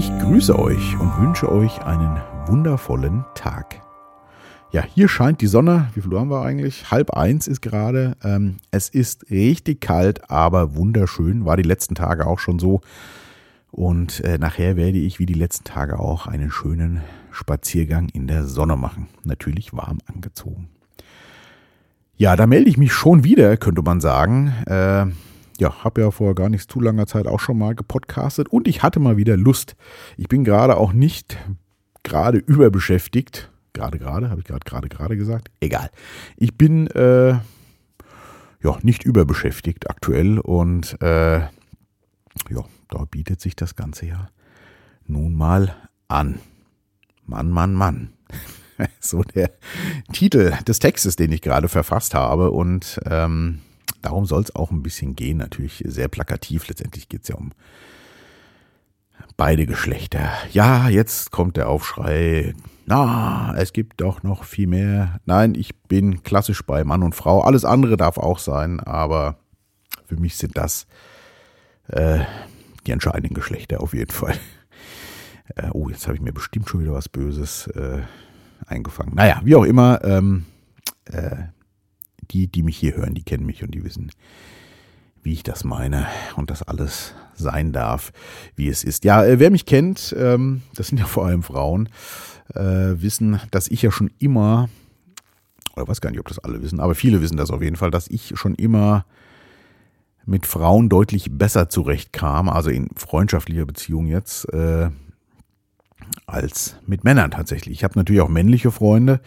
Ich grüße euch und wünsche euch einen wundervollen Tag. Ja, hier scheint die Sonne. Wie viel Uhr haben wir eigentlich? Halb eins ist gerade. Ähm, es ist richtig kalt, aber wunderschön. War die letzten Tage auch schon so. Und äh, nachher werde ich wie die letzten Tage auch einen schönen Spaziergang in der Sonne machen. Natürlich warm angezogen. Ja, da melde ich mich schon wieder, könnte man sagen. Ja, habe ja vor gar nicht zu langer Zeit auch schon mal gepodcastet und ich hatte mal wieder Lust. Ich bin gerade auch nicht gerade überbeschäftigt. Gerade, gerade, habe ich gerade, gerade, gerade gesagt. Egal. Ich bin äh, ja nicht überbeschäftigt aktuell und äh, ja, da bietet sich das Ganze ja nun mal an. Mann, Mann, Mann. so der Titel des Textes, den ich gerade verfasst habe. Und ähm, darum soll es auch ein bisschen gehen. Natürlich sehr plakativ. Letztendlich geht es ja um beide Geschlechter. Ja, jetzt kommt der Aufschrei. Na, es gibt doch noch viel mehr. Nein, ich bin klassisch bei Mann und Frau. Alles andere darf auch sein, aber für mich sind das äh, die entscheidenden Geschlechter auf jeden Fall. Äh, oh, jetzt habe ich mir bestimmt schon wieder was Böses äh, eingefangen. Naja, wie auch immer, ähm, äh, die, die mich hier hören, die kennen mich und die wissen, wie ich das meine und das alles sein darf, wie es ist. Ja, äh, wer mich kennt, ähm, das sind ja vor allem Frauen, äh, wissen, dass ich ja schon immer, oder weiß gar nicht, ob das alle wissen, aber viele wissen das auf jeden Fall, dass ich schon immer mit Frauen deutlich besser zurechtkam, also in freundschaftlicher Beziehung jetzt, äh, als mit Männern tatsächlich. Ich habe natürlich auch männliche Freunde,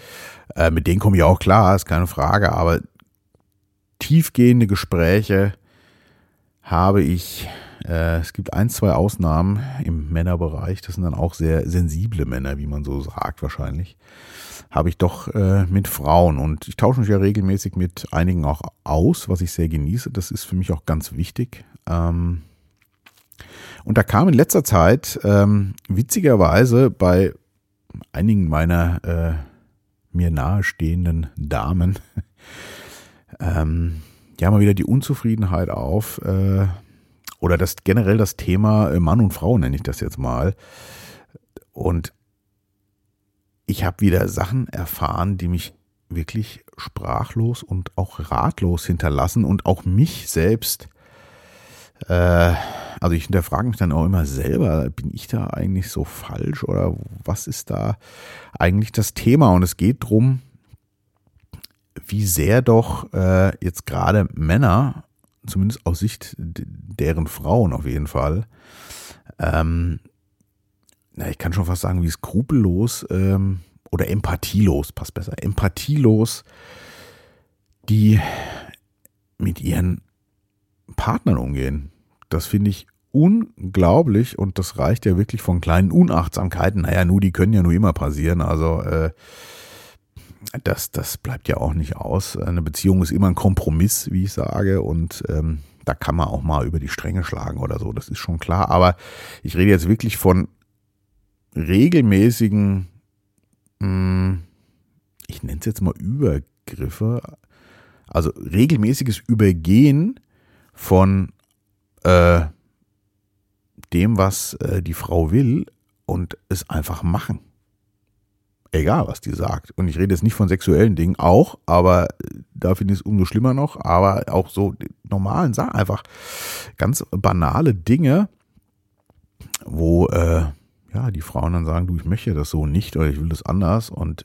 mit denen komme ich auch klar, ist keine Frage, aber tiefgehende Gespräche habe ich, äh, es gibt ein, zwei Ausnahmen im Männerbereich, das sind dann auch sehr sensible Männer, wie man so sagt wahrscheinlich, habe ich doch äh, mit Frauen. Und ich tausche mich ja regelmäßig mit einigen auch aus, was ich sehr genieße, das ist für mich auch ganz wichtig. Ähm, und da kam in letzter Zeit ähm, witzigerweise bei einigen meiner äh, mir nahestehenden Damen ähm, ja mal wieder die Unzufriedenheit auf äh, oder das generell das Thema äh, Mann und Frau nenne ich das jetzt mal. Und ich habe wieder Sachen erfahren, die mich wirklich sprachlos und auch ratlos hinterlassen und auch mich selbst äh, also ich hinterfrage mich dann auch immer selber, bin ich da eigentlich so falsch oder was ist da eigentlich das Thema? Und es geht drum, wie sehr doch äh, jetzt gerade Männer, zumindest aus Sicht deren Frauen auf jeden Fall, ähm, na, ich kann schon fast sagen, wie skrupellos ähm, oder empathielos, passt besser, empathielos, die mit ihren Partnern umgehen. Das finde ich unglaublich und das reicht ja wirklich von kleinen Unachtsamkeiten. Naja, nur die können ja nur immer passieren. Also äh, das, das bleibt ja auch nicht aus. Eine Beziehung ist immer ein Kompromiss, wie ich sage, und ähm, da kann man auch mal über die Stränge schlagen oder so, das ist schon klar. Aber ich rede jetzt wirklich von regelmäßigen, mh, hm, ich nenne es jetzt mal Übergriffe, also regelmäßiges Übergehen von äh, dem, was äh, die Frau will und es einfach machen. Egal, was die sagt. Und ich rede jetzt nicht von sexuellen Dingen, auch, aber äh, da finde ich es umso schlimmer noch, aber auch so normalen Sachen, einfach ganz banale Dinge, wo äh, ja die Frauen dann sagen, du, ich möchte das so nicht oder ich will das anders und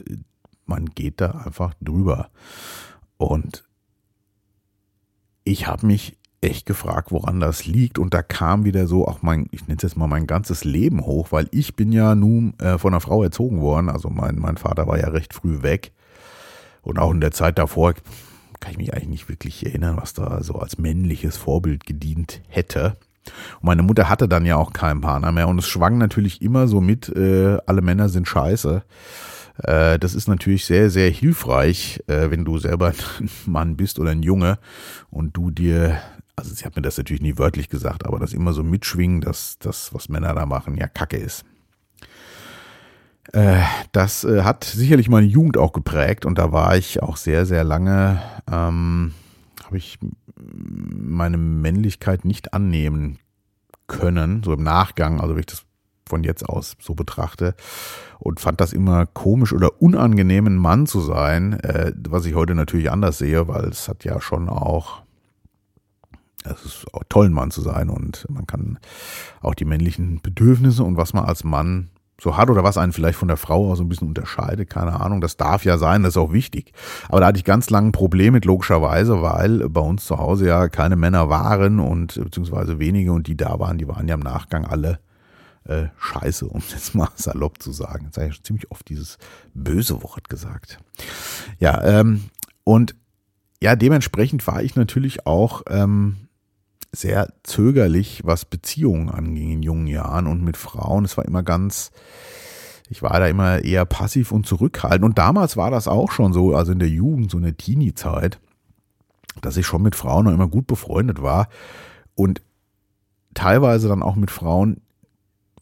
man geht da einfach drüber. Und ich habe mich echt gefragt, woran das liegt. Und da kam wieder so auch mein, ich nenne es jetzt mal mein ganzes Leben hoch, weil ich bin ja nun äh, von einer Frau erzogen worden. Also mein, mein Vater war ja recht früh weg. Und auch in der Zeit davor kann ich mich eigentlich nicht wirklich erinnern, was da so als männliches Vorbild gedient hätte. Und meine Mutter hatte dann ja auch keinen Partner mehr. Und es schwang natürlich immer so mit, äh, alle Männer sind scheiße. Äh, das ist natürlich sehr, sehr hilfreich, äh, wenn du selber ein Mann bist oder ein Junge und du dir also sie hat mir das natürlich nie wörtlich gesagt, aber das immer so mitschwingen, dass das, was Männer da machen, ja Kacke ist. Äh, das äh, hat sicherlich meine Jugend auch geprägt und da war ich auch sehr, sehr lange, ähm, habe ich meine Männlichkeit nicht annehmen können, so im Nachgang, also wenn ich das von jetzt aus so betrachte und fand das immer komisch oder unangenehm, ein Mann zu sein, äh, was ich heute natürlich anders sehe, weil es hat ja schon auch es ist auch toll, ein Mann zu sein und man kann auch die männlichen Bedürfnisse und was man als Mann so hat oder was einen vielleicht von der Frau auch so ein bisschen unterscheidet, keine Ahnung, das darf ja sein, das ist auch wichtig. Aber da hatte ich ganz lange ein Problem mit, logischerweise, weil bei uns zu Hause ja keine Männer waren und beziehungsweise wenige und die da waren, die waren ja im Nachgang alle äh, scheiße, um jetzt mal salopp zu sagen. Jetzt habe ich schon ziemlich oft dieses böse Wort gesagt. Ja, ähm, und ja, dementsprechend war ich natürlich auch ähm, sehr zögerlich, was Beziehungen anging in jungen Jahren und mit Frauen. Es war immer ganz, ich war da immer eher passiv und zurückhaltend. Und damals war das auch schon so, also in der Jugend, so eine Teenie-Zeit, dass ich schon mit Frauen noch immer gut befreundet war und teilweise dann auch mit Frauen,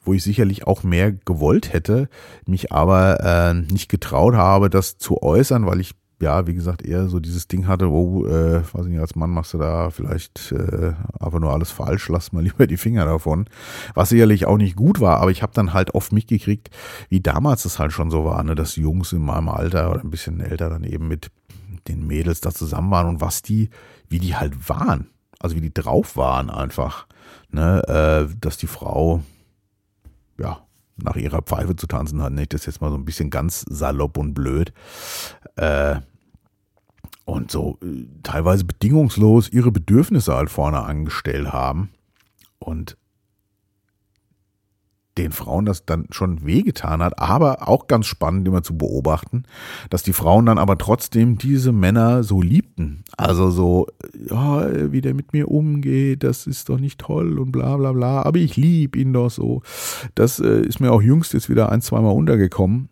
wo ich sicherlich auch mehr gewollt hätte, mich aber äh, nicht getraut habe, das zu äußern, weil ich ja, wie gesagt, eher so dieses Ding hatte, wo, äh, weiß ich nicht, als Mann machst du da vielleicht äh, einfach nur alles falsch, lass mal lieber die Finger davon. Was sicherlich auch nicht gut war, aber ich habe dann halt oft mitgekriegt, wie damals es halt schon so war, ne, dass Jungs in meinem Alter oder ein bisschen älter dann eben mit den Mädels da zusammen waren und was die, wie die halt waren. Also wie die drauf waren einfach. Ne, äh, dass die Frau, ja, nach ihrer Pfeife zu tanzen hat. Nicht? Das jetzt mal so ein bisschen ganz salopp und blöd. Äh, und so äh, teilweise bedingungslos ihre Bedürfnisse halt vorne angestellt haben. Und den Frauen das dann schon wehgetan hat, aber auch ganz spannend immer zu beobachten, dass die Frauen dann aber trotzdem diese Männer so liebten. Also so, ja, wie der mit mir umgeht, das ist doch nicht toll und bla bla bla, aber ich liebe ihn doch so. Das äh, ist mir auch jüngst jetzt wieder ein, zweimal untergekommen.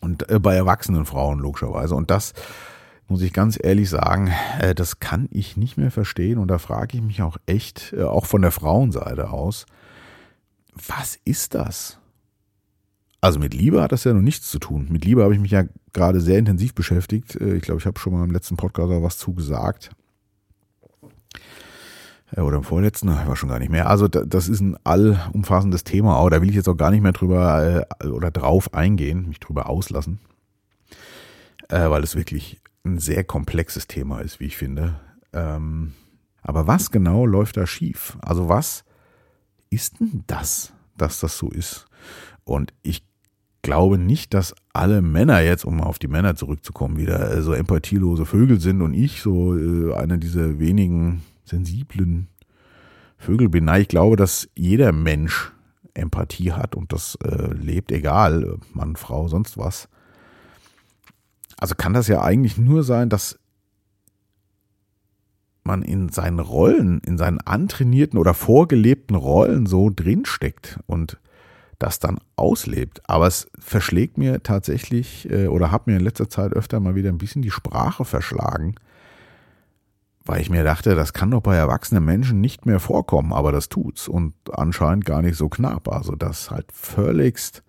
Und äh, bei erwachsenen Frauen logischerweise. Und das muss ich ganz ehrlich sagen, äh, das kann ich nicht mehr verstehen. Und da frage ich mich auch echt, äh, auch von der Frauenseite aus, was ist das? Also mit Liebe hat das ja noch nichts zu tun. Mit Liebe habe ich mich ja gerade sehr intensiv beschäftigt. Äh, ich glaube, ich habe schon mal im letzten Podcast auch was zugesagt. Äh, oder im vorletzten, ich war schon gar nicht mehr. Also das ist ein allumfassendes Thema, da will ich jetzt auch gar nicht mehr drüber äh, oder drauf eingehen, mich drüber auslassen. Weil es wirklich ein sehr komplexes Thema ist, wie ich finde. Ähm, aber was genau läuft da schief? Also was ist denn das, dass das so ist? Und ich glaube nicht, dass alle Männer jetzt, um auf die Männer zurückzukommen, wieder äh, so empathielose Vögel sind und ich so äh, einer dieser wenigen sensiblen Vögel bin. Nein, ich glaube, dass jeder Mensch Empathie hat und das äh, lebt, egal, Mann, Frau, sonst was. Also kann das ja eigentlich nur sein, dass man in seinen Rollen, in seinen antrainierten oder vorgelebten Rollen so drinsteckt und das dann auslebt. Aber es verschlägt mir tatsächlich äh, oder hat mir in letzter Zeit öfter mal wieder ein bisschen die Sprache verschlagen, weil ich mir dachte, das kann doch bei erwachsenen Menschen nicht mehr vorkommen, aber das tut's und anscheinend gar nicht so knapp. Also, dass halt völligst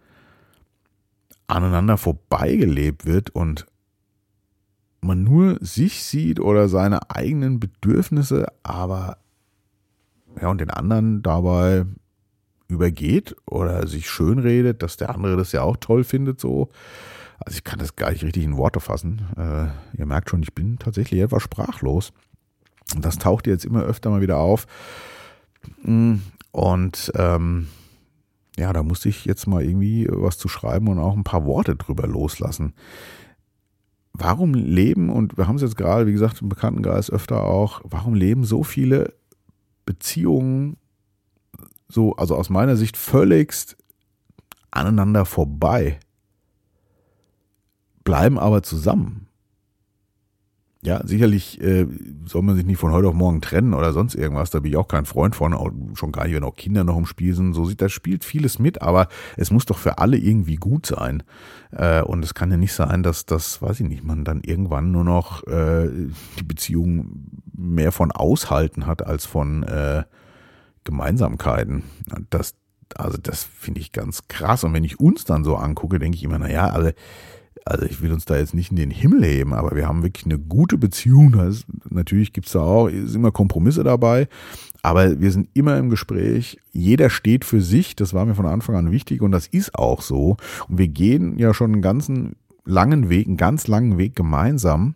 aneinander vorbeigelebt wird und man nur sich sieht oder seine eigenen Bedürfnisse, aber ja, und den anderen dabei übergeht oder sich schönredet, dass der andere das ja auch toll findet, so. Also ich kann das gar nicht richtig in Worte fassen. Äh, ihr merkt schon, ich bin tatsächlich etwas sprachlos. Und das taucht jetzt immer öfter mal wieder auf. Und ähm, ja, da musste ich jetzt mal irgendwie was zu schreiben und auch ein paar Worte drüber loslassen warum leben, und wir haben es jetzt gerade, wie gesagt, im Bekanntenkreis öfter auch, warum leben so viele Beziehungen so, also aus meiner Sicht völligst aneinander vorbei, bleiben aber zusammen. Ja, sicherlich äh, soll man sich nicht von heute auf morgen trennen oder sonst irgendwas. Da bin ich auch kein Freund von, schon gar nicht, wenn auch Kinder noch im Spiel sind. So sieht das spielt vieles mit, aber es muss doch für alle irgendwie gut sein. Äh, und es kann ja nicht sein, dass das, weiß ich nicht, man dann irgendwann nur noch äh, die Beziehung mehr von Aushalten hat als von äh, Gemeinsamkeiten. Das, also das finde ich ganz krass. Und wenn ich uns dann so angucke, denke ich immer, naja, also also ich will uns da jetzt nicht in den Himmel heben, aber wir haben wirklich eine gute Beziehung. Ist, natürlich gibt es da auch ist immer Kompromisse dabei, aber wir sind immer im Gespräch. Jeder steht für sich. Das war mir von Anfang an wichtig und das ist auch so. Und wir gehen ja schon einen ganzen langen Weg, einen ganz langen Weg gemeinsam.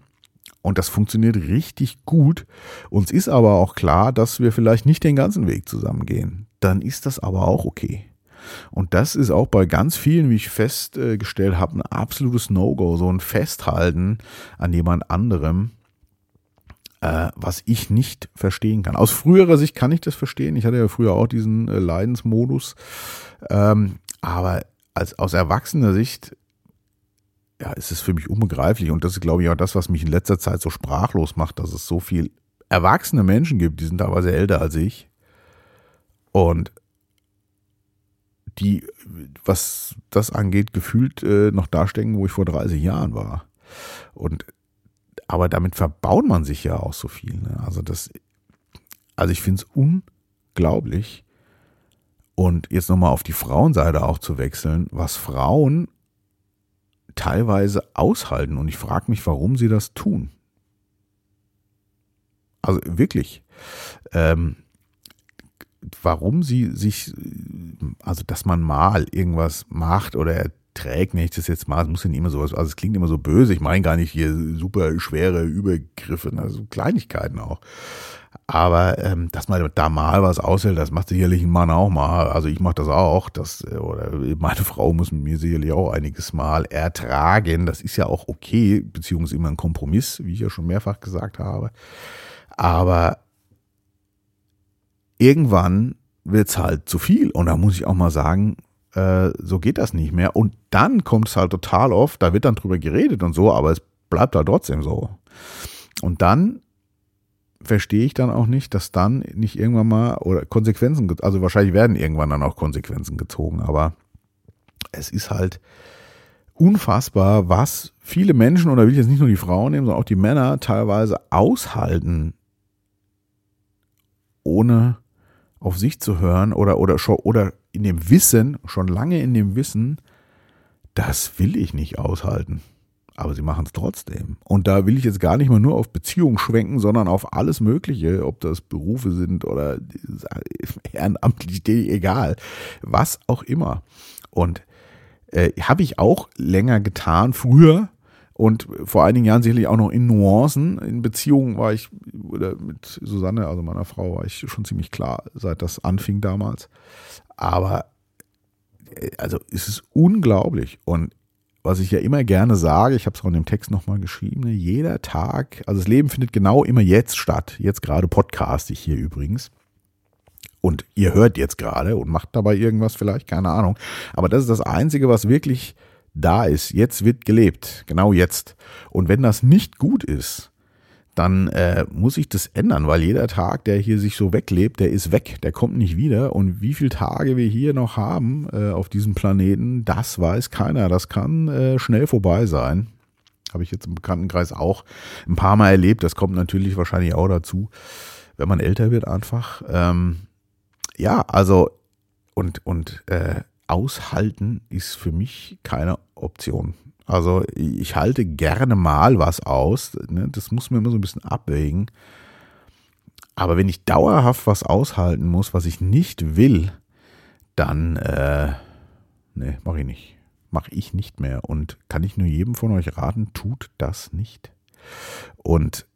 Und das funktioniert richtig gut. Uns ist aber auch klar, dass wir vielleicht nicht den ganzen Weg zusammengehen. Dann ist das aber auch okay. Und das ist auch bei ganz vielen, wie ich festgestellt habe, ein absolutes No-Go, so ein Festhalten an jemand anderem, äh, was ich nicht verstehen kann. Aus früherer Sicht kann ich das verstehen. Ich hatte ja früher auch diesen äh, Leidensmodus. Ähm, aber als, aus erwachsener Sicht ja, ist es für mich unbegreiflich. Und das ist, glaube ich, auch das, was mich in letzter Zeit so sprachlos macht, dass es so viel erwachsene Menschen gibt, die sind teilweise älter als ich. Und die, was das angeht, gefühlt äh, noch dastecken, wo ich vor 30 Jahren war. Und aber damit verbaut man sich ja auch so viel. Ne? Also das, also ich finde es unglaublich. Und jetzt nochmal auf die Frauenseite auch zu wechseln, was Frauen teilweise aushalten. Und ich frage mich, warum sie das tun. Also wirklich. Ähm, warum sie sich, also dass man mal irgendwas macht oder erträgt, wenn ich das jetzt mal, es muss ja nicht immer so, also es klingt immer so böse, ich meine gar nicht hier super schwere Übergriffe, also Kleinigkeiten auch. Aber ähm, dass man da mal was aushält, das macht sicherlich ein Mann auch mal. Also ich mache das auch. Das, oder meine Frau muss mit mir sicherlich auch einiges Mal ertragen. Das ist ja auch okay, beziehungsweise immer ein Kompromiss, wie ich ja schon mehrfach gesagt habe. Aber irgendwann wird's halt zu viel. Und da muss ich auch mal sagen, äh, so geht das nicht mehr. Und dann kommt es halt total oft, da wird dann drüber geredet und so, aber es bleibt da trotzdem so. Und dann verstehe ich dann auch nicht, dass dann nicht irgendwann mal oder Konsequenzen, also wahrscheinlich werden irgendwann dann auch Konsequenzen gezogen, aber es ist halt unfassbar, was viele Menschen, oder will ich jetzt nicht nur die Frauen nehmen, sondern auch die Männer teilweise aushalten, ohne auf sich zu hören oder, oder, oder in dem Wissen, schon lange in dem Wissen, das will ich nicht aushalten. Aber sie machen es trotzdem. Und da will ich jetzt gar nicht mal nur auf Beziehungen schwenken, sondern auf alles Mögliche, ob das Berufe sind oder ehrenamtlich, egal, was auch immer. Und äh, habe ich auch länger getan, früher, und vor einigen Jahren sicherlich auch noch in Nuancen. In Beziehungen war ich, oder mit Susanne, also meiner Frau, war ich schon ziemlich klar, seit das anfing damals. Aber, äh, also es ist unglaublich. Und was ich ja immer gerne sage, ich habe es auch in dem Text nochmal geschrieben, ne, jeder Tag, also das Leben findet genau immer jetzt statt. Jetzt gerade podcast ich hier übrigens. Und ihr hört jetzt gerade und macht dabei irgendwas vielleicht, keine Ahnung. Aber das ist das Einzige, was wirklich da ist. Jetzt wird gelebt, genau jetzt. Und wenn das nicht gut ist, dann äh, muss ich das ändern, weil jeder Tag, der hier sich so weglebt, der ist weg, der kommt nicht wieder. Und wie viele Tage wir hier noch haben äh, auf diesem Planeten, das weiß keiner. Das kann äh, schnell vorbei sein. Habe ich jetzt im Bekanntenkreis auch ein paar Mal erlebt. Das kommt natürlich wahrscheinlich auch dazu, wenn man älter wird einfach. Ähm, ja, also und und äh, aushalten ist für mich keine Option. Also ich halte gerne mal was aus. Ne? Das muss man immer so ein bisschen abwägen. Aber wenn ich dauerhaft was aushalten muss, was ich nicht will, dann, äh, ne, mache ich nicht. Mache ich nicht mehr. Und kann ich nur jedem von euch raten, tut das nicht. Und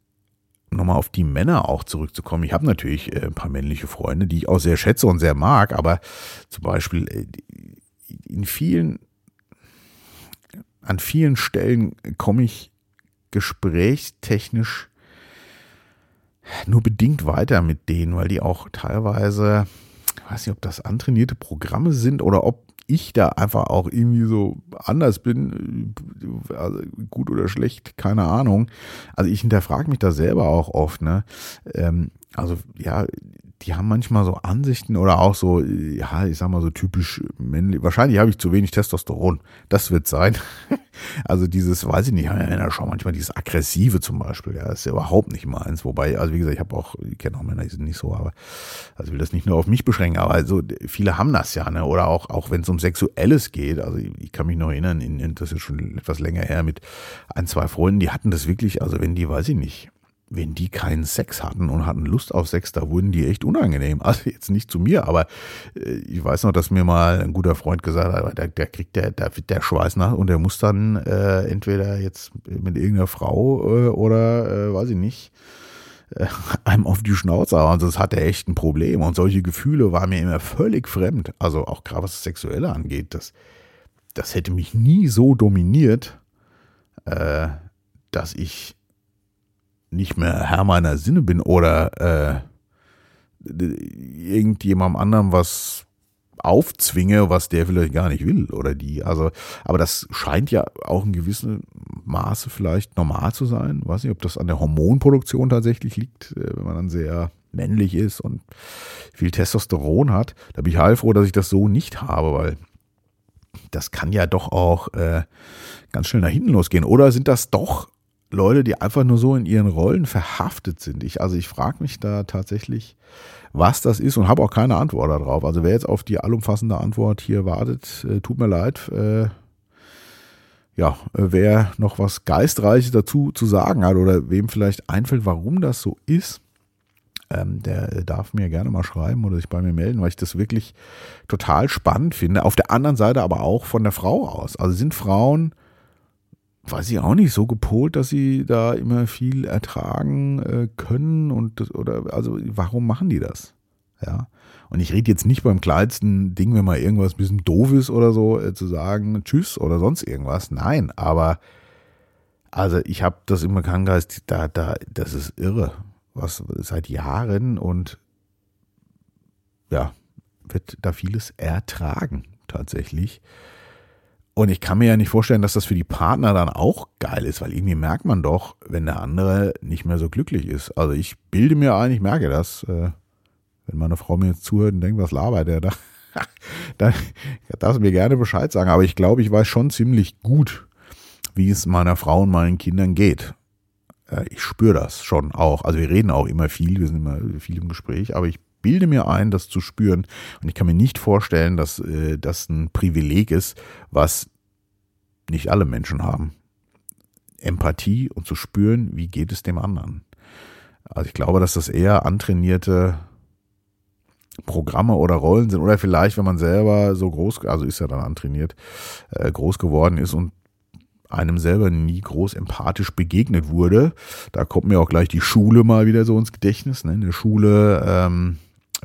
nochmal auf die Männer auch zurückzukommen. Ich habe natürlich äh, ein paar männliche Freunde, die ich auch sehr schätze und sehr mag, aber zum Beispiel äh, in vielen, an vielen Stellen komme ich gesprächstechnisch nur bedingt weiter mit denen, weil die auch teilweise, ich weiß nicht, ob das antrainierte Programme sind oder ob ich da einfach auch irgendwie so anders bin, also gut oder schlecht, keine Ahnung. Also ich hinterfrage mich da selber auch oft, ne? Ähm, also ja, die haben manchmal so Ansichten oder auch so, ja, ich sag mal so typisch männlich. Wahrscheinlich habe ich zu wenig Testosteron. Das wird sein. Also dieses, weiß ich nicht, Männer schon manchmal dieses Aggressive zum Beispiel, ja, ist ja überhaupt nicht meins. Wobei, also wie gesagt, ich habe auch, ich kenne auch Männer, die sind nicht so, aber also ich will das nicht nur auf mich beschränken, aber also viele haben das ja, ne? Oder auch, auch wenn es um Sexuelles geht. Also ich, ich kann mich noch erinnern, in, in, das ist schon etwas länger her, mit ein, zwei Freunden, die hatten das wirklich, also wenn die, weiß ich nicht, wenn die keinen Sex hatten und hatten Lust auf Sex, da wurden die echt unangenehm. Also jetzt nicht zu mir, aber äh, ich weiß noch, dass mir mal ein guter Freund gesagt hat, der, der kriegt der, da wird der Schweiß nach und der muss dann äh, entweder jetzt mit irgendeiner Frau äh, oder äh, weiß ich nicht, äh, einem auf die Schnauze hauen, sonst hat er echt ein Problem. Und solche Gefühle waren mir immer völlig fremd. Also auch gerade was das Sexuelle angeht, das, das hätte mich nie so dominiert, äh, dass ich nicht mehr Herr meiner Sinne bin oder äh, irgendjemandem anderem was aufzwinge, was der vielleicht gar nicht will oder die. Also, aber das scheint ja auch in gewissem Maße vielleicht normal zu sein. Ich weiß nicht, ob das an der Hormonproduktion tatsächlich liegt, äh, wenn man dann sehr männlich ist und viel Testosteron hat. Da bin ich heilfroh, dass ich das so nicht habe, weil das kann ja doch auch äh, ganz schnell nach hinten losgehen. Oder sind das doch Leute, die einfach nur so in ihren Rollen verhaftet sind. Ich, also ich frage mich da tatsächlich, was das ist und habe auch keine Antwort darauf. Also wer jetzt auf die allumfassende Antwort hier wartet, äh, tut mir leid. Äh, ja, wer noch was Geistreiches dazu zu sagen hat oder wem vielleicht einfällt, warum das so ist, ähm, der darf mir gerne mal schreiben oder sich bei mir melden, weil ich das wirklich total spannend finde. Auf der anderen Seite aber auch von der Frau aus. Also sind Frauen weiß ich auch nicht, so gepolt, dass sie da immer viel ertragen äh, können und das, oder also warum machen die das? Ja. Und ich rede jetzt nicht beim kleinsten Ding, wenn mal irgendwas ein bisschen doof ist oder so, äh, zu sagen Tschüss oder sonst irgendwas. Nein, aber also ich habe das im Bekanntenkreis, da, da, das ist irre, was seit Jahren und ja, wird da vieles ertragen tatsächlich. Und ich kann mir ja nicht vorstellen, dass das für die Partner dann auch geil ist, weil irgendwie merkt man doch, wenn der andere nicht mehr so glücklich ist. Also ich bilde mir ein, ich merke das, äh, wenn meine Frau mir jetzt zuhört und denkt, was labert der da, dann darfst du mir gerne Bescheid sagen. Aber ich glaube, ich weiß schon ziemlich gut, wie es meiner Frau und meinen Kindern geht. Äh, ich spüre das schon auch. Also wir reden auch immer viel, wir sind immer viel im Gespräch, aber ich bilde mir ein, das zu spüren. Und ich kann mir nicht vorstellen, dass äh, das ein Privileg ist, was nicht alle Menschen haben. Empathie und zu spüren, wie geht es dem anderen. Also ich glaube, dass das eher antrainierte Programme oder Rollen sind oder vielleicht, wenn man selber so groß, also ist ja dann antrainiert, äh, groß geworden ist und einem selber nie groß empathisch begegnet wurde. Da kommt mir auch gleich die Schule mal wieder so ins Gedächtnis. Ne? In der Schule ähm,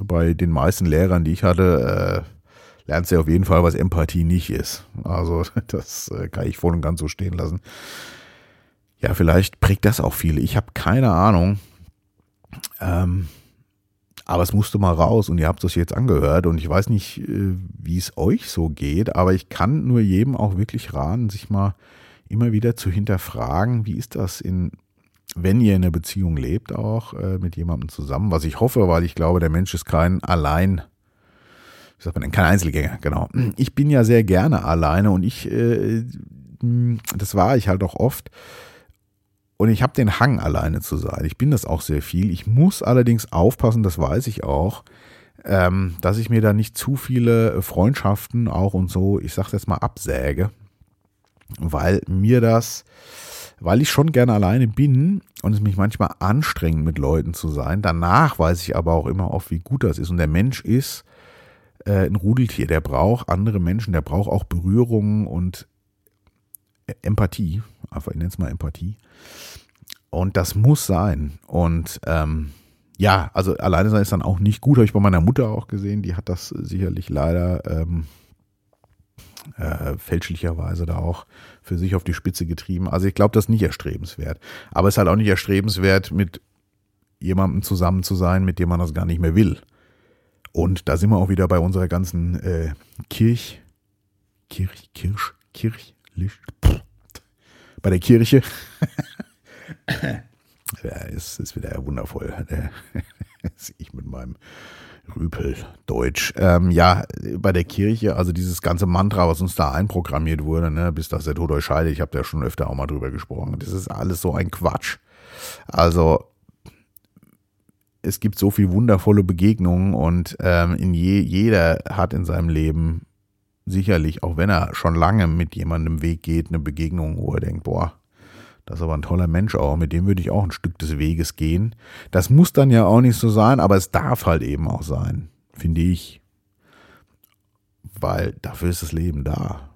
bei den meisten Lehrern, die ich hatte, äh, lernst du auf jeden Fall, was Empathie nicht ist. Also das äh, kann ich voll und ganz so stehen lassen. Ja, vielleicht prägt das auch viele. Ich habe keine Ahnung. Ähm, aber es musste mal raus und ihr habt es jetzt angehört und ich weiß nicht, äh, wie es euch so geht, aber ich kann nur jedem auch wirklich raten, sich mal immer wieder zu hinterfragen, wie ist das in wenn ihr in einer Beziehung lebt, auch äh, mit jemandem zusammen, was ich hoffe, weil ich glaube, der Mensch ist kein allein, wie sagt man denn, kein Einzelgänger, genau. Ich bin ja sehr gerne alleine und ich, äh, das war ich halt auch oft. Und ich habe den Hang, alleine zu sein. Ich bin das auch sehr viel. Ich muss allerdings aufpassen, das weiß ich auch, ähm, dass ich mir da nicht zu viele Freundschaften auch und so, ich sage jetzt mal, absäge, weil mir das weil ich schon gerne alleine bin und es mich manchmal anstrengt, mit Leuten zu sein. Danach weiß ich aber auch immer oft, wie gut das ist. Und der Mensch ist äh, ein Rudeltier, der braucht andere Menschen, der braucht auch Berührungen und Empathie. Einfach, ich nenne es mal Empathie. Und das muss sein. Und ähm, ja, also alleine sein ist dann auch nicht gut, habe ich bei meiner Mutter auch gesehen. Die hat das sicherlich leider ähm, äh, fälschlicherweise da auch für sich auf die Spitze getrieben. Also ich glaube, das ist nicht erstrebenswert. Aber es ist halt auch nicht erstrebenswert, mit jemandem zusammen zu sein, mit dem man das gar nicht mehr will. Und da sind wir auch wieder bei unserer ganzen äh, Kirch, Kirch, Kirsch, Kirch, Licht, bei der Kirche. ja, es ist wieder wundervoll. ich mit meinem Rüpeldeutsch. Ähm, ja, bei der Kirche, also dieses ganze Mantra, was uns da einprogrammiert wurde, ne, bis dass der Tod euch scheidet, ich habe da schon öfter auch mal drüber gesprochen. Das ist alles so ein Quatsch. Also es gibt so viel wundervolle Begegnungen und ähm, in je, jeder hat in seinem Leben sicherlich, auch wenn er schon lange mit jemandem Weg geht, eine Begegnung, wo er denkt, boah, das ist aber ein toller Mensch auch, mit dem würde ich auch ein Stück des Weges gehen. Das muss dann ja auch nicht so sein, aber es darf halt eben auch sein, finde ich. Weil dafür ist das Leben da.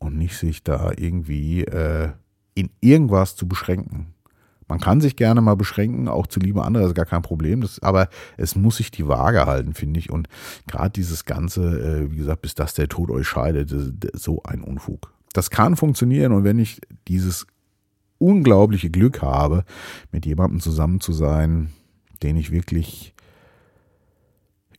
Und nicht sich da irgendwie äh, in irgendwas zu beschränken. Man kann sich gerne mal beschränken, auch zu Liebe anderer ist gar kein Problem. Das, aber es muss sich die Waage halten, finde ich. Und gerade dieses Ganze, äh, wie gesagt, bis dass der Tod euch scheidet, das, das so ein Unfug. Das kann funktionieren und wenn ich dieses unglaubliche Glück habe, mit jemandem zusammen zu sein, den ich wirklich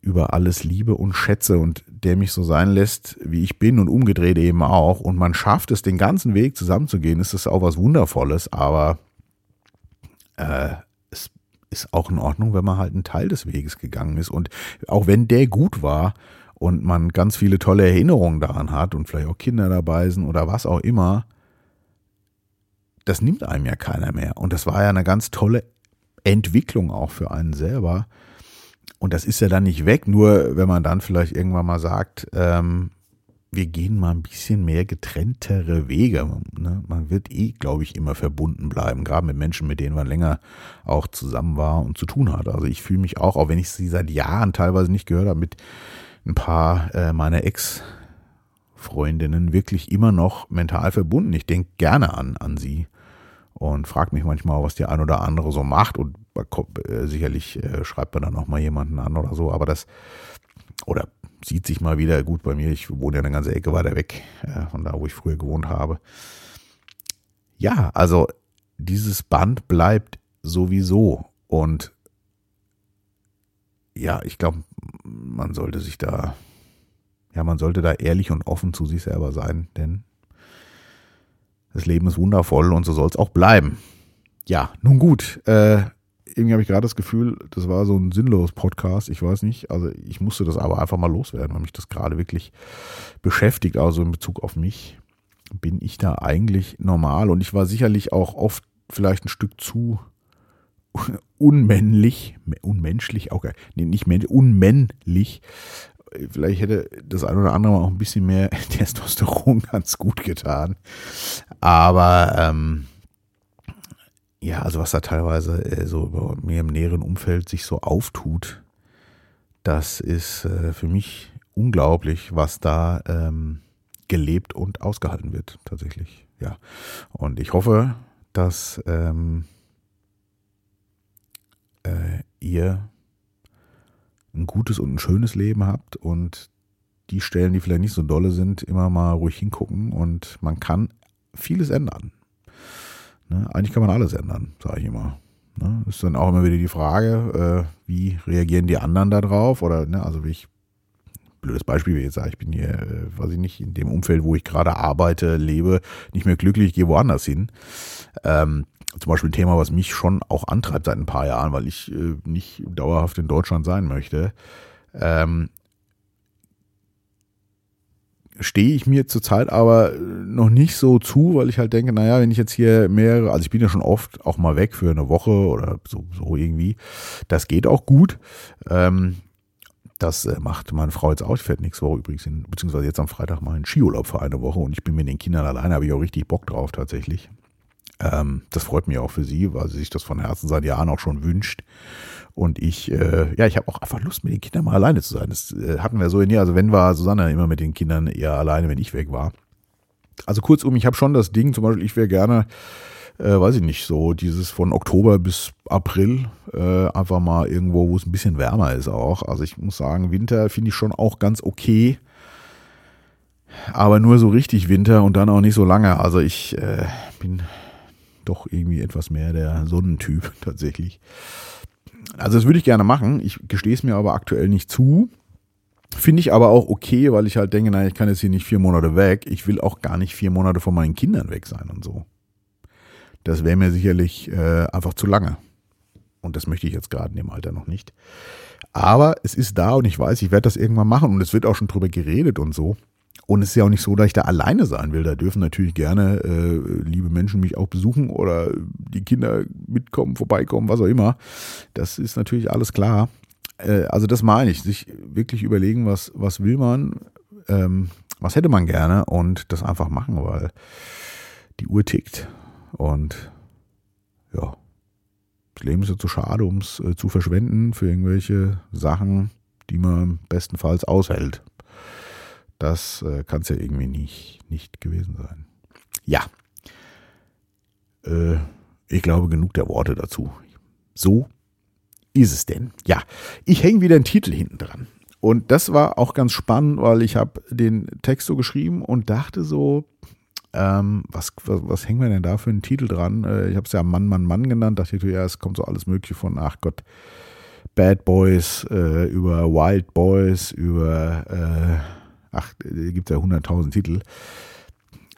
über alles liebe und schätze und der mich so sein lässt, wie ich bin und umgedreht eben auch. Und man schafft es, den ganzen Weg zusammenzugehen, ist das auch was Wundervolles, aber äh, es ist auch in Ordnung, wenn man halt einen Teil des Weges gegangen ist. Und auch wenn der gut war und man ganz viele tolle Erinnerungen daran hat und vielleicht auch Kinder dabei sind oder was auch immer, das nimmt einem ja keiner mehr. Und das war ja eine ganz tolle Entwicklung auch für einen selber. Und das ist ja dann nicht weg, nur wenn man dann vielleicht irgendwann mal sagt, ähm, wir gehen mal ein bisschen mehr getrenntere Wege. Ne? Man wird eh, glaube ich, immer verbunden bleiben, gerade mit Menschen, mit denen man länger auch zusammen war und zu tun hat. Also ich fühle mich auch, auch wenn ich sie seit Jahren teilweise nicht gehört habe, mit ein paar äh, meiner Ex-Freundinnen wirklich immer noch mental verbunden. Ich denke gerne an, an sie und frage mich manchmal, was die ein oder andere so macht und äh, sicherlich äh, schreibt man dann noch mal jemanden an oder so, aber das oder sieht sich mal wieder gut bei mir. Ich wohne ja eine ganze Ecke weiter weg äh, von da, wo ich früher gewohnt habe. Ja, also dieses Band bleibt sowieso und ja, ich glaube, man sollte sich da, ja, man sollte da ehrlich und offen zu sich selber sein, denn das Leben ist wundervoll und so soll es auch bleiben. Ja, nun gut, äh, irgendwie habe ich gerade das Gefühl, das war so ein sinnloses Podcast. Ich weiß nicht. Also ich musste das aber einfach mal loswerden, weil mich das gerade wirklich beschäftigt. Also in Bezug auf mich bin ich da eigentlich normal und ich war sicherlich auch oft vielleicht ein Stück zu unmännlich, unmenschlich, auch nee, nicht männlich, unmännlich. Vielleicht hätte das ein oder andere auch ein bisschen mehr Testosteron ganz gut getan. Aber ähm, ja, also was da teilweise äh, so bei mir im näheren Umfeld sich so auftut, das ist äh, für mich unglaublich, was da ähm, gelebt und ausgehalten wird, tatsächlich. Ja. Und ich hoffe, dass ähm, äh, ihr ein gutes und ein schönes Leben habt und die Stellen, die vielleicht nicht so dolle sind, immer mal ruhig hingucken und man kann vieles ändern. Ne? Eigentlich kann man alles ändern, sage ich immer. Ne? Ist dann auch immer wieder die Frage, äh, wie reagieren die anderen da drauf? Oder, ne, also wie ich, blödes Beispiel, wie ich jetzt sage, ich bin hier, äh, weiß ich nicht, in dem Umfeld, wo ich gerade arbeite, lebe, nicht mehr glücklich, gehe woanders hin. Ähm, zum Beispiel ein Thema, was mich schon auch antreibt seit ein paar Jahren, weil ich äh, nicht dauerhaft in Deutschland sein möchte. Ähm, stehe ich mir zurzeit aber noch nicht so zu, weil ich halt denke, naja, wenn ich jetzt hier mehrere, also ich bin ja schon oft auch mal weg für eine Woche oder so, so irgendwie, das geht auch gut. Ähm, das äh, macht meine Frau jetzt auch. Ich fährt nächste Woche übrigens, in, beziehungsweise jetzt am Freitag mal in Skiurlaub für eine Woche und ich bin mit den Kindern alleine, habe ich auch richtig Bock drauf tatsächlich. Ähm, das freut mich auch für sie, weil sie sich das von Herzen seit Jahren auch schon wünscht. Und ich, äh, ja, ich habe auch einfach Lust, mit den Kindern mal alleine zu sein. Das äh, hatten wir so in ihr. Also wenn war Susanne immer mit den Kindern eher alleine, wenn ich weg war. Also kurzum, ich habe schon das Ding, zum Beispiel, ich wäre gerne, äh, weiß ich nicht, so dieses von Oktober bis April äh, einfach mal irgendwo, wo es ein bisschen wärmer ist auch. Also ich muss sagen, Winter finde ich schon auch ganz okay. Aber nur so richtig Winter und dann auch nicht so lange. Also ich äh, bin doch irgendwie etwas mehr der Sonnentyp tatsächlich. Also das würde ich gerne machen. Ich gestehe es mir aber aktuell nicht zu. Finde ich aber auch okay, weil ich halt denke, naja, ich kann jetzt hier nicht vier Monate weg. Ich will auch gar nicht vier Monate von meinen Kindern weg sein und so. Das wäre mir sicherlich äh, einfach zu lange. Und das möchte ich jetzt gerade in dem Alter noch nicht. Aber es ist da und ich weiß, ich werde das irgendwann machen und es wird auch schon drüber geredet und so. Und es ist ja auch nicht so, dass ich da alleine sein will. Da dürfen natürlich gerne äh, liebe Menschen mich auch besuchen oder die Kinder mitkommen, vorbeikommen, was auch immer. Das ist natürlich alles klar. Äh, also das meine ich, sich wirklich überlegen, was, was will man, ähm, was hätte man gerne und das einfach machen, weil die Uhr tickt. Und ja, das Leben ist ja zu schade, um es äh, zu verschwenden für irgendwelche Sachen, die man bestenfalls aushält. Das äh, kann es ja irgendwie nicht, nicht gewesen sein. Ja. Äh, ich glaube, genug der Worte dazu. So ist es denn. Ja, ich hänge wieder einen Titel hinten dran. Und das war auch ganz spannend, weil ich habe den Text so geschrieben und dachte so, ähm, was, was, was hängen wir denn da für einen Titel dran? Äh, ich habe es ja Mann, Mann, Mann genannt. Dachte ich, ja, es kommt so alles Mögliche von, ach Gott, Bad Boys, äh, über Wild Boys, über, äh, ach, gibt ja hunderttausend Titel.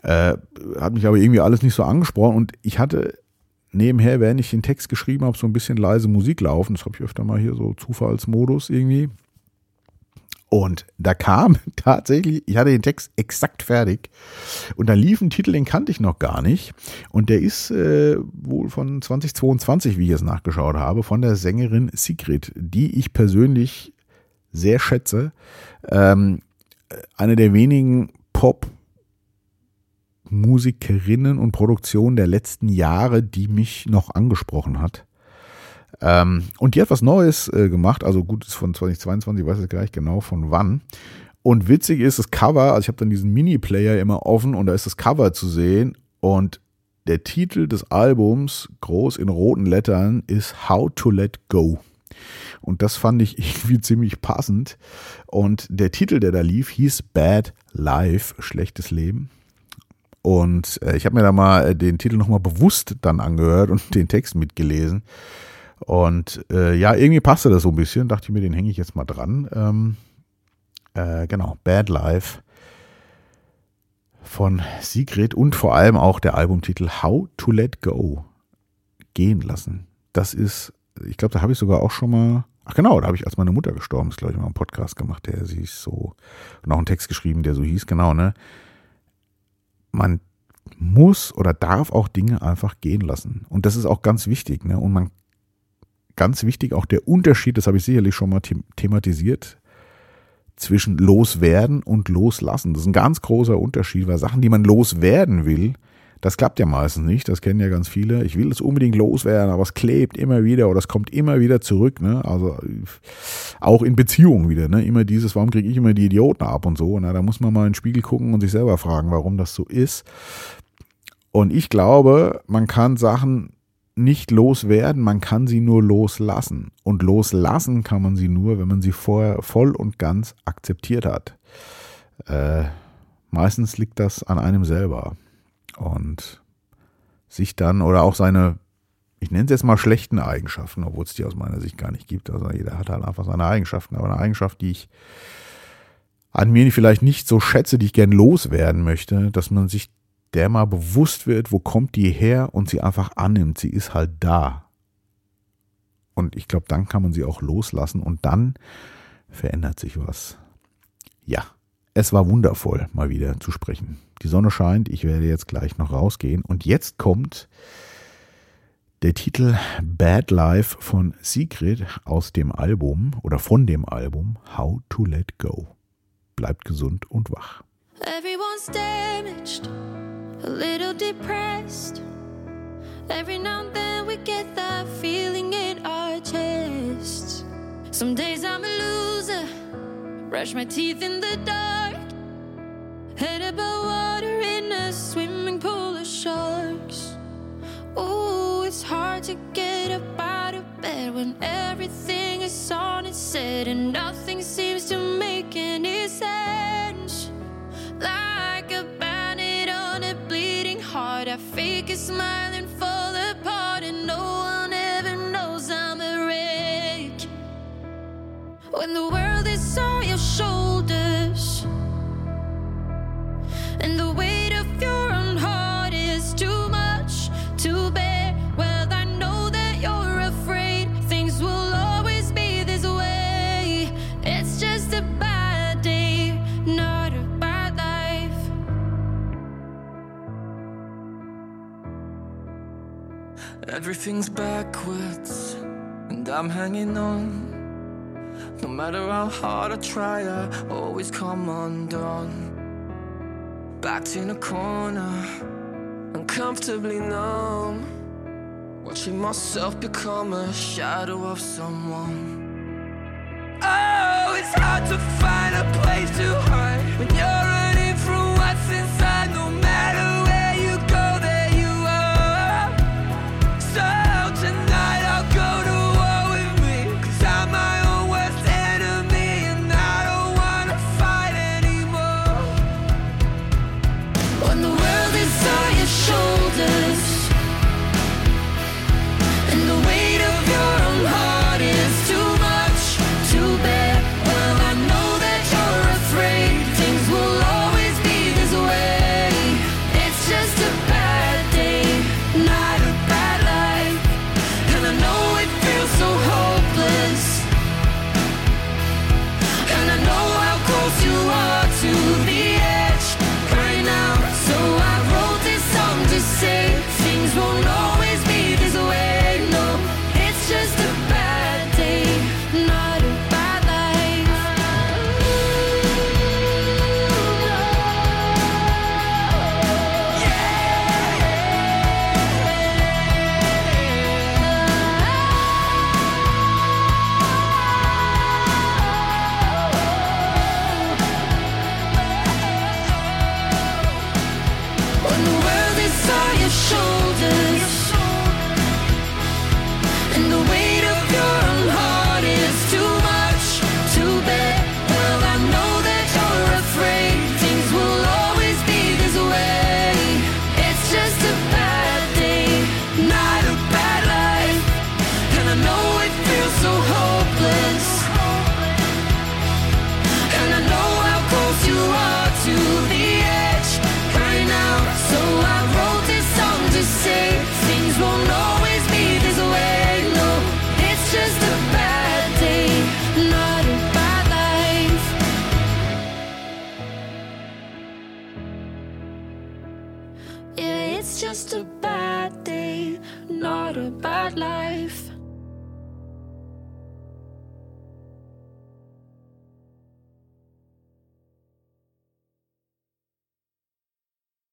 Äh, hat mich aber irgendwie alles nicht so angesprochen und ich hatte nebenher, während ich den Text geschrieben habe, so ein bisschen leise Musik laufen. Das habe ich öfter mal hier so Zufallsmodus irgendwie. Und da kam tatsächlich, ich hatte den Text exakt fertig und da lief ein Titel, den kannte ich noch gar nicht. Und der ist äh, wohl von 2022, wie ich es nachgeschaut habe, von der Sängerin Sigrid, die ich persönlich sehr schätze. Ähm, eine der wenigen Pop- Musikerinnen und Produktionen der letzten Jahre, die mich noch angesprochen hat. Ähm, und die hat was Neues äh, gemacht, also gut, ist von 2022, ich weiß jetzt gleich genau von wann. Und witzig ist das Cover, also ich habe dann diesen Mini-Player immer offen und da ist das Cover zu sehen und der Titel des Albums, groß in roten Lettern, ist How to Let Go. Und das fand ich irgendwie ziemlich passend. Und der Titel, der da lief, hieß Bad Life, schlechtes Leben. Und äh, ich habe mir da mal äh, den Titel nochmal bewusst dann angehört und den Text mitgelesen. Und äh, ja, irgendwie passte das so ein bisschen. Dachte ich mir, den hänge ich jetzt mal dran. Ähm, äh, genau, Bad Life von Sigrid und vor allem auch der Albumtitel How to Let Go. Gehen lassen. Das ist, ich glaube, da habe ich sogar auch schon mal, ach genau, da habe ich, als meine Mutter gestorben ist, glaube ich, mal einen Podcast gemacht, der sie so, auch einen Text geschrieben, der so hieß, genau, ne? Man muss oder darf auch Dinge einfach gehen lassen. Und das ist auch ganz wichtig, ne? Und man ganz wichtig auch der Unterschied, das habe ich sicherlich schon mal thematisiert, zwischen loswerden und loslassen. Das ist ein ganz großer Unterschied, weil Sachen, die man loswerden will, das klappt ja meistens nicht, das kennen ja ganz viele. Ich will es unbedingt loswerden, aber es klebt immer wieder oder es kommt immer wieder zurück. Ne? Also auch in Beziehungen wieder. Ne? Immer dieses, warum kriege ich immer die Idioten ab und so. Na, da muss man mal in den Spiegel gucken und sich selber fragen, warum das so ist. Und ich glaube, man kann Sachen nicht loswerden, man kann sie nur loslassen. Und loslassen kann man sie nur, wenn man sie vorher voll und ganz akzeptiert hat. Äh, meistens liegt das an einem selber. Und sich dann oder auch seine, ich nenne es jetzt mal schlechten Eigenschaften, obwohl es die aus meiner Sicht gar nicht gibt. Also jeder hat halt einfach seine Eigenschaften. Aber eine Eigenschaft, die ich an mir vielleicht nicht so schätze, die ich gern loswerden möchte, dass man sich der mal bewusst wird, wo kommt die her und sie einfach annimmt. Sie ist halt da. Und ich glaube, dann kann man sie auch loslassen und dann verändert sich was. Ja, es war wundervoll, mal wieder zu sprechen. Die Sonne scheint, ich werde jetzt gleich noch rausgehen. Und jetzt kommt der Titel Bad Life von Sigrid aus dem Album oder von dem Album How to Let Go. Bleibt gesund und wach. Everyone's damaged. a little depressed. Every now and then we get that feeling in our chests. Some days I'm a loser, brush my teeth in the dark. A swimming pool of sharks. Oh, it's hard to get up out of bed when everything is on its head and nothing seems to make any sense. Like a bandit on a bleeding heart. I fake a smile and fall apart, and no one ever knows I'm a wreck. When the world Everything's backwards, and I'm hanging on. No matter how hard I try, I always come undone. Backed in a corner, uncomfortably numb. Watching myself become a shadow of someone. Oh, it's hard to find a place to hide when you're. sisters. the